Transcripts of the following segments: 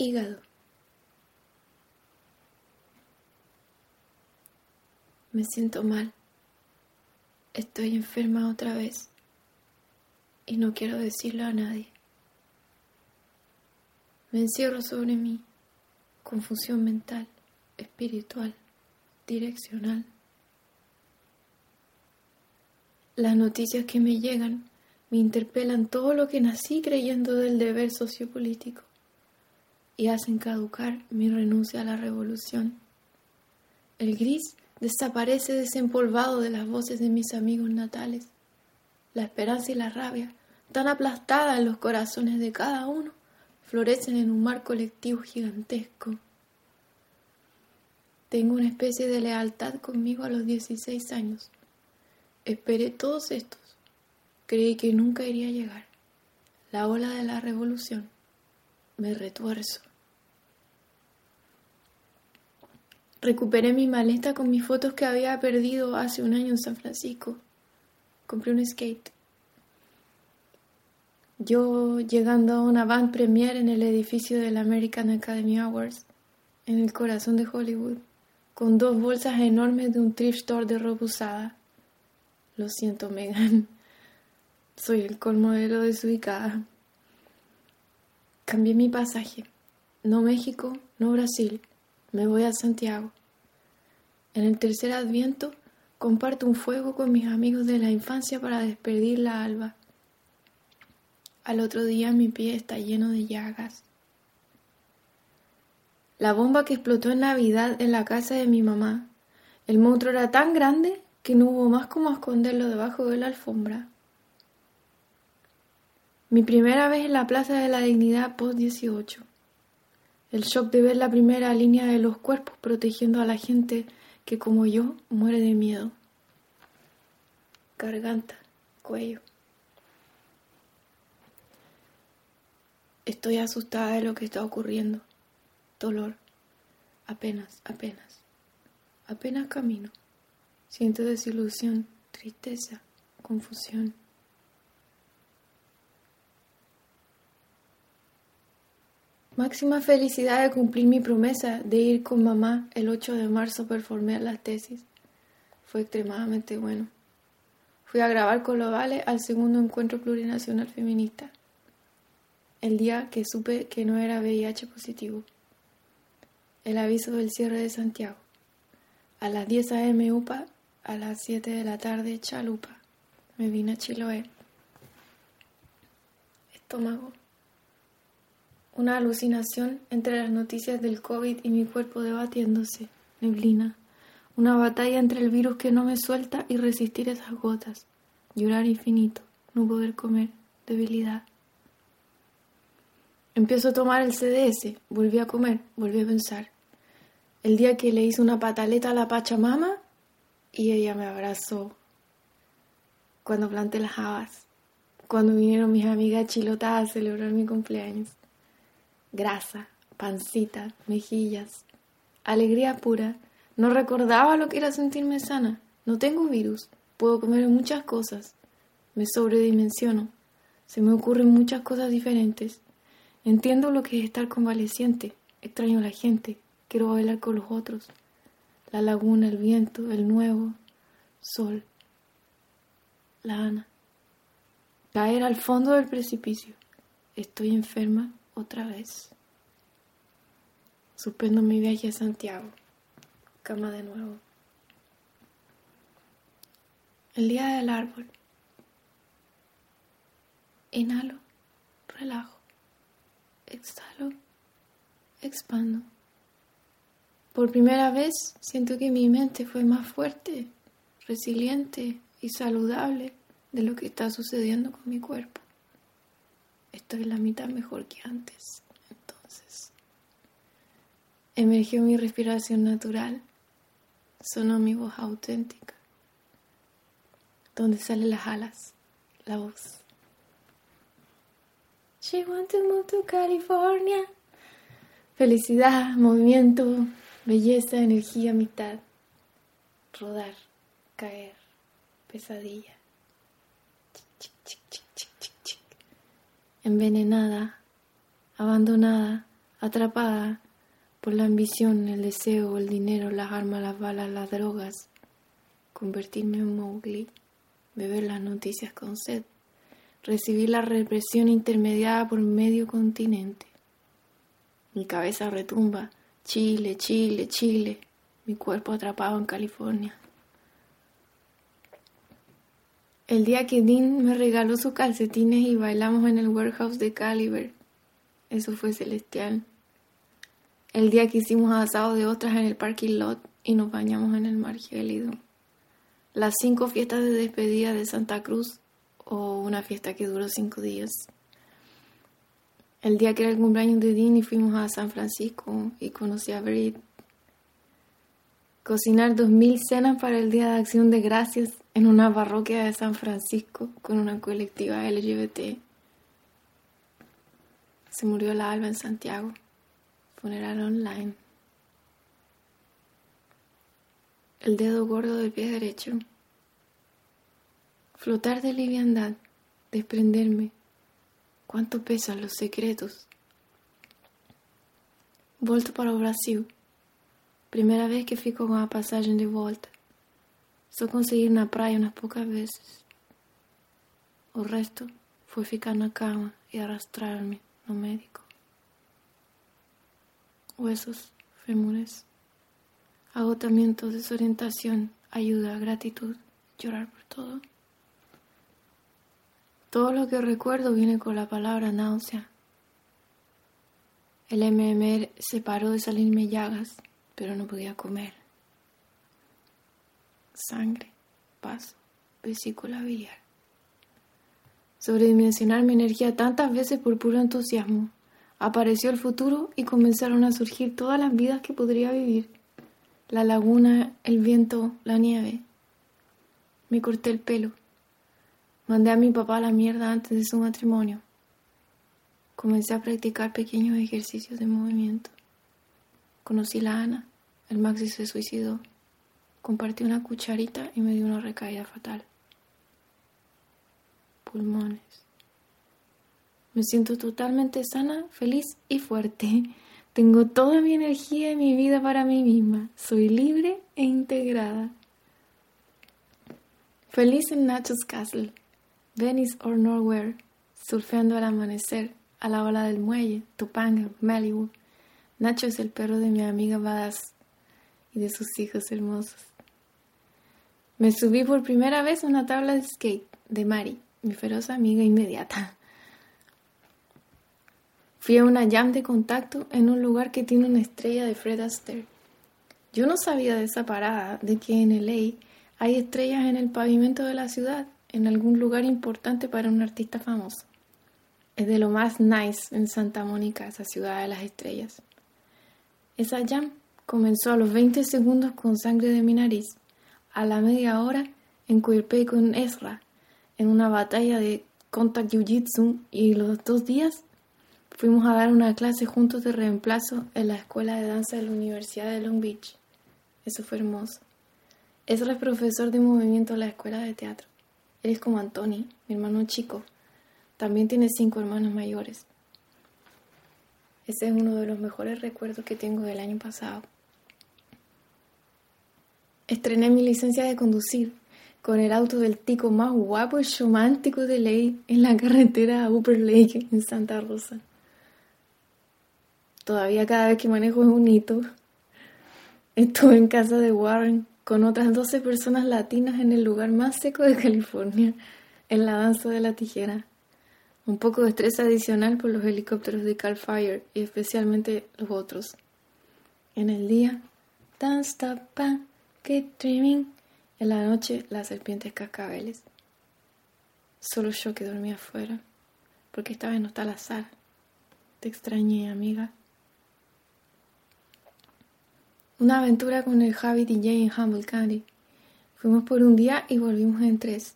Hígado. Me siento mal. Estoy enferma otra vez. Y no quiero decirlo a nadie. Me encierro sobre mí. Confusión mental, espiritual, direccional. Las noticias que me llegan me interpelan todo lo que nací creyendo del deber sociopolítico y hacen caducar mi renuncia a la revolución. El gris desaparece desempolvado de las voces de mis amigos natales. La esperanza y la rabia, tan aplastadas en los corazones de cada uno, florecen en un mar colectivo gigantesco. Tengo una especie de lealtad conmigo a los 16 años. Esperé todos estos. Creí que nunca iría a llegar. La ola de la revolución. Me retuerzo. Recuperé mi maleta con mis fotos que había perdido hace un año en San Francisco. Compré un skate. Yo llegando a una band premiere en el edificio del American Academy Awards, en el corazón de Hollywood, con dos bolsas enormes de un thrift store de ropa usada. Lo siento, Megan. Soy el colmo de lo desubicada. Cambié mi pasaje. No México, no Brasil, me voy a Santiago. En el tercer adviento comparto un fuego con mis amigos de la infancia para despedir la alba. Al otro día mi pie está lleno de llagas. La bomba que explotó en Navidad en la casa de mi mamá. El monstruo era tan grande que no hubo más como esconderlo debajo de la alfombra. Mi primera vez en la Plaza de la Dignidad post 18 el shock de ver la primera línea de los cuerpos protegiendo a la gente que como yo muere de miedo. Garganta, cuello. Estoy asustada de lo que está ocurriendo. Dolor. Apenas, apenas. Apenas camino. Siento desilusión, tristeza, confusión. Máxima felicidad de cumplir mi promesa de ir con mamá el 8 de marzo a performar las tesis. Fue extremadamente bueno. Fui a grabar con Vale al segundo encuentro plurinacional feminista, el día que supe que no era VIH positivo. El aviso del cierre de Santiago. A las 10 a.m. UPA, a las 7 de la tarde Chalupa. Me vine a Chiloé. Estómago. Una alucinación entre las noticias del COVID y mi cuerpo debatiéndose. Neblina. Una batalla entre el virus que no me suelta y resistir esas gotas. Llorar infinito. No poder comer. Debilidad. Empiezo a tomar el CDS. Volví a comer. Volví a pensar. El día que le hice una pataleta a la Pachamama y ella me abrazó. Cuando planté las habas. Cuando vinieron mis amigas chilotas a celebrar mi cumpleaños grasa, pancita, mejillas, alegría pura. No recordaba lo que era sentirme sana. No tengo virus, puedo comer muchas cosas. Me sobredimensiono. Se me ocurren muchas cosas diferentes. Entiendo lo que es estar convaleciente. Extraño a la gente. Quiero bailar con los otros. La laguna, el viento, el nuevo sol. La Ana. Caer al fondo del precipicio. Estoy enferma otra vez. Suspendo mi viaje a Santiago. Cama de nuevo. El día del árbol. Inhalo, relajo. Exhalo, expando. Por primera vez siento que mi mente fue más fuerte, resiliente y saludable de lo que está sucediendo con mi cuerpo estoy la mitad mejor que antes. Entonces, emergió mi respiración natural, sonó mi voz auténtica, donde salen las alas, la voz. She want to move to California. Felicidad, movimiento, belleza, energía, mitad. Rodar, caer, pesadilla. Envenenada, abandonada, atrapada por la ambición, el deseo, el dinero, las armas, las balas, las drogas, convertirme en Mowgli, beber las noticias con sed, recibir la represión intermediada por medio continente. Mi cabeza retumba, Chile, Chile, Chile, mi cuerpo atrapado en California. El día que Dean me regaló sus calcetines y bailamos en el warehouse de Caliber, eso fue celestial. El día que hicimos asado de otras en el parking lot y nos bañamos en el mar gélido. Las cinco fiestas de despedida de Santa Cruz o una fiesta que duró cinco días. El día que era el cumpleaños de Dean y fuimos a San Francisco y conocí a Brit. Cocinar dos mil cenas para el Día de Acción de Gracias en una parroquia de San Francisco con una colectiva LGBT. Se murió la alba en Santiago. Funeral online. El dedo gordo del pie derecho. Flotar de liviandad, desprenderme. ¿Cuánto pesan los secretos? Volto para Brasil. Primeira vez que fico com a passagem de volta. Só consegui ir na praia umas poucas vezes. O resto foi ficar na cama e arrastrar-me no médico huesos, fémures, agotamiento, desorientación, ayuda, gratitud, llorar por todo. Todo lo que recuerdo viene con la palabra náusea. El MMR se paró de salirme llagas, pero no podía comer. Sangre, paso, vesícula biliar. Sobredimensionar mi energía tantas veces por puro entusiasmo Apareció el futuro y comenzaron a surgir todas las vidas que podría vivir. La laguna, el viento, la nieve. Me corté el pelo. Mandé a mi papá a la mierda antes de su matrimonio. Comencé a practicar pequeños ejercicios de movimiento. Conocí la Ana. El Maxi se suicidó. Compartí una cucharita y me dio una recaída fatal. Pulmones. Me siento totalmente sana, feliz y fuerte. Tengo toda mi energía y mi vida para mí misma. Soy libre e integrada. Feliz en Nachos Castle, Venice or Nowhere, surfeando al amanecer, a la ola del muelle, Topanga, Malibu. Nacho es el perro de mi amiga Badass de sus hijos hermosos. Me subí por primera vez a una tabla de skate de Mari, mi feroz amiga inmediata. Fui a una jam de contacto en un lugar que tiene una estrella de Fred Astaire. Yo no sabía de esa parada, de que en LA hay estrellas en el pavimento de la ciudad, en algún lugar importante para un artista famoso. Es de lo más nice en Santa Mónica, esa ciudad de las estrellas. Esa jam comenzó a los 20 segundos con sangre de mi nariz, a la media hora encuerpé con Ezra en una batalla de contact jiu-jitsu y los dos días Fuimos a dar una clase juntos de reemplazo en la escuela de danza de la Universidad de Long Beach. Eso fue hermoso. Es el profesor de movimiento de la escuela de teatro. Él es como Anthony, mi hermano chico. También tiene cinco hermanos mayores. Ese es uno de los mejores recuerdos que tengo del año pasado. Estrené mi licencia de conducir con el auto del tico más guapo y romántico de ley en la carretera a Upper Lake en Santa Rosa. Todavía cada vez que manejo es un hito. Estuve en casa de Warren con otras 12 personas latinas en el lugar más seco de California, en la danza de la tijera. Un poco de estrés adicional por los helicópteros de Cal Fire y especialmente los otros. En el día, dance stop, keep dreaming. En la noche, las serpientes cascabeles. Solo yo que dormía afuera, porque esta vez no está la sala. Te extrañé, amiga. Una aventura con el Javi DJ en Humble Candy. Fuimos por un día y volvimos en tres,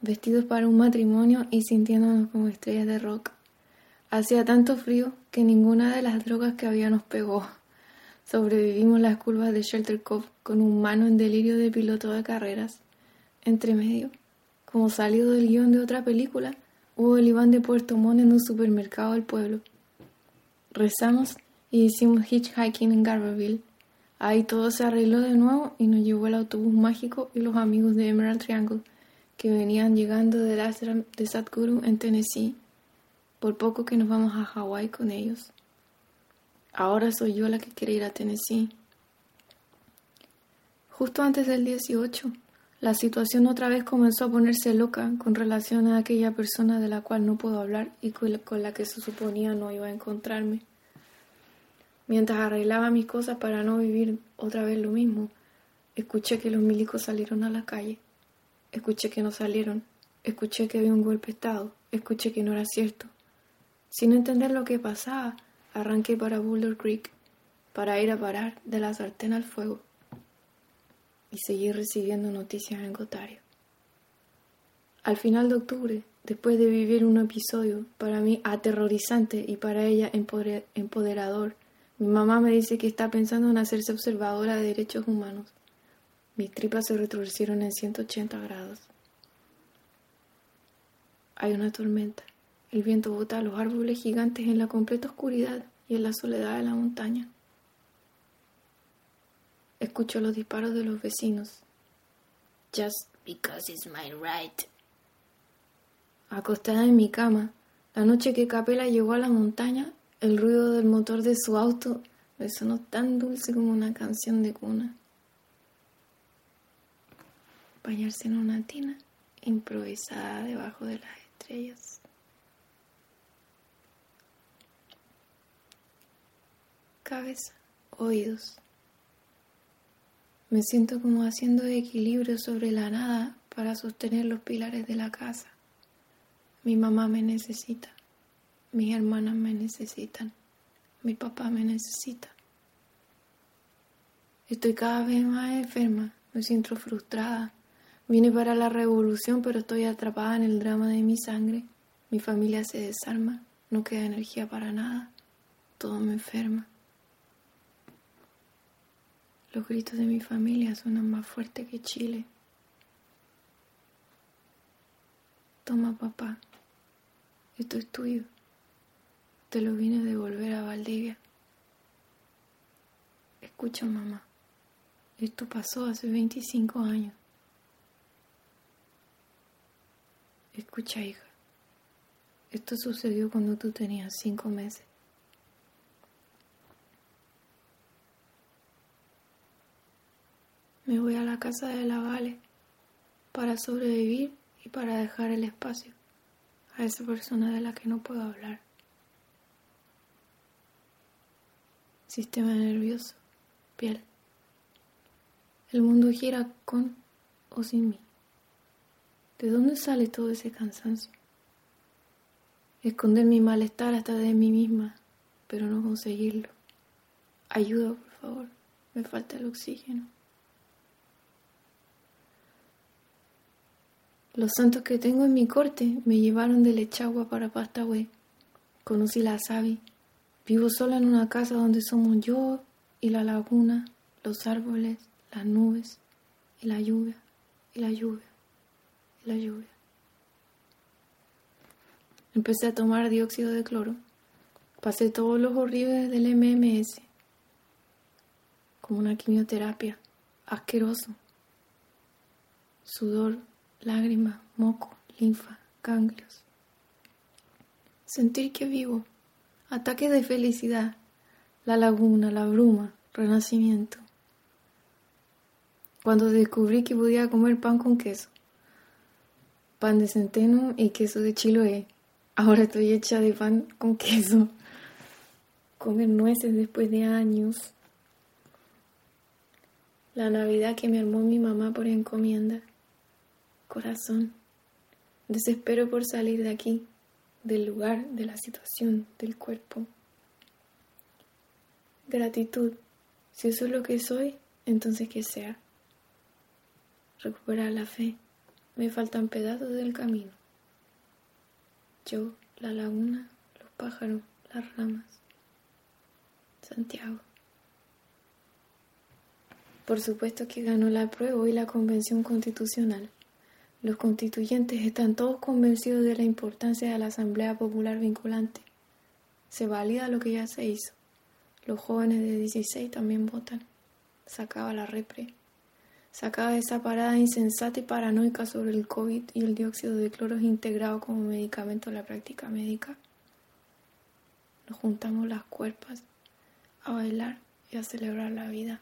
vestidos para un matrimonio y sintiéndonos como estrellas de rock. Hacía tanto frío que ninguna de las drogas que había nos pegó. Sobrevivimos las curvas de Shelter Cove con un mano en delirio de piloto de carreras. Entre medio, como salido del guion de otra película, hubo el Iván de Puerto Montt en un supermercado del pueblo. rezamos y hicimos hitchhiking en Garberville. Ahí todo se arregló de nuevo y nos llevó el autobús mágico y los amigos de Emerald Triangle que venían llegando del ashram de Sadhguru en Tennessee. Por poco que nos vamos a Hawái con ellos. Ahora soy yo la que quiere ir a Tennessee. Justo antes del 18, la situación otra vez comenzó a ponerse loca con relación a aquella persona de la cual no puedo hablar y con la que se suponía no iba a encontrarme. Mientras arreglaba mis cosas para no vivir otra vez lo mismo, escuché que los milicos salieron a la calle. Escuché que no salieron. Escuché que había un golpe estado. Escuché que no era cierto. Sin entender lo que pasaba, arranqué para Boulder Creek para ir a parar de la sartén al fuego y seguir recibiendo noticias en Gotario. Al final de octubre, después de vivir un episodio para mí aterrorizante y para ella empoderador, mi mamá me dice que está pensando en hacerse observadora de derechos humanos. Mis tripas se retorcieron en 180 grados. Hay una tormenta. El viento bota a los árboles gigantes en la completa oscuridad y en la soledad de la montaña. Escucho los disparos de los vecinos. Just because it's my right. Acostada en mi cama, la noche que Capela llegó a la montaña, el ruido del motor de su auto me sonó tan dulce como una canción de cuna. Bañarse en una tina improvisada debajo de las estrellas. Cabeza, oídos, me siento como haciendo equilibrio sobre la nada para sostener los pilares de la casa. Mi mamá me necesita, mis hermanas me necesitan, mi papá me necesita. Estoy cada vez más enferma, me siento frustrada. Vine para la revolución, pero estoy atrapada en el drama de mi sangre. Mi familia se desarma, no queda energía para nada, todo me enferma. Los gritos de mi familia suenan más fuertes que Chile. Toma, papá, esto es tuyo. Te lo vine a devolver a Valdivia. Escucha, mamá, esto pasó hace 25 años. Escucha, hija, esto sucedió cuando tú tenías cinco meses. Me voy a la casa de la Vale para sobrevivir y para dejar el espacio a esa persona de la que no puedo hablar. Sistema nervioso, piel. El mundo gira con o sin mí. ¿De dónde sale todo ese cansancio? Esconder mi malestar hasta de mí misma, pero no conseguirlo. Ayuda, por favor. Me falta el oxígeno. Los santos que tengo en mi corte me llevaron de Lechagua para Pastahue. Conocí la Sabi. Vivo sola en una casa donde somos yo y la laguna, los árboles, las nubes y la lluvia, y la lluvia, y la lluvia. Empecé a tomar dióxido de cloro. Pasé todos los horribles del MMS. Como una quimioterapia. Asqueroso. Sudor lágrima, moco, linfa, ganglios. Sentir que vivo, ataque de felicidad, la laguna, la bruma, renacimiento. Cuando descubrí que podía comer pan con queso, pan de centeno y queso de chiloé, ahora estoy hecha de pan con queso. Comer nueces después de años. La Navidad que me armó mi mamá por encomienda corazón. Desespero por salir de aquí, del lugar, de la situación, del cuerpo. Gratitud. Si eso es lo que soy, entonces que sea. Recuperar la fe. Me faltan pedazos del camino. Yo, la laguna, los pájaros, las ramas. Santiago. Por supuesto que ganó la prueba y la convención constitucional. Los constituyentes están todos convencidos de la importancia de la Asamblea Popular vinculante. Se valida lo que ya se hizo. Los jóvenes de 16 también votan. Sacaba la repre. Sacaba esa parada insensata y paranoica sobre el COVID y el dióxido de cloro integrado como medicamento en la práctica médica. Nos juntamos las cuerpas a bailar y a celebrar la vida.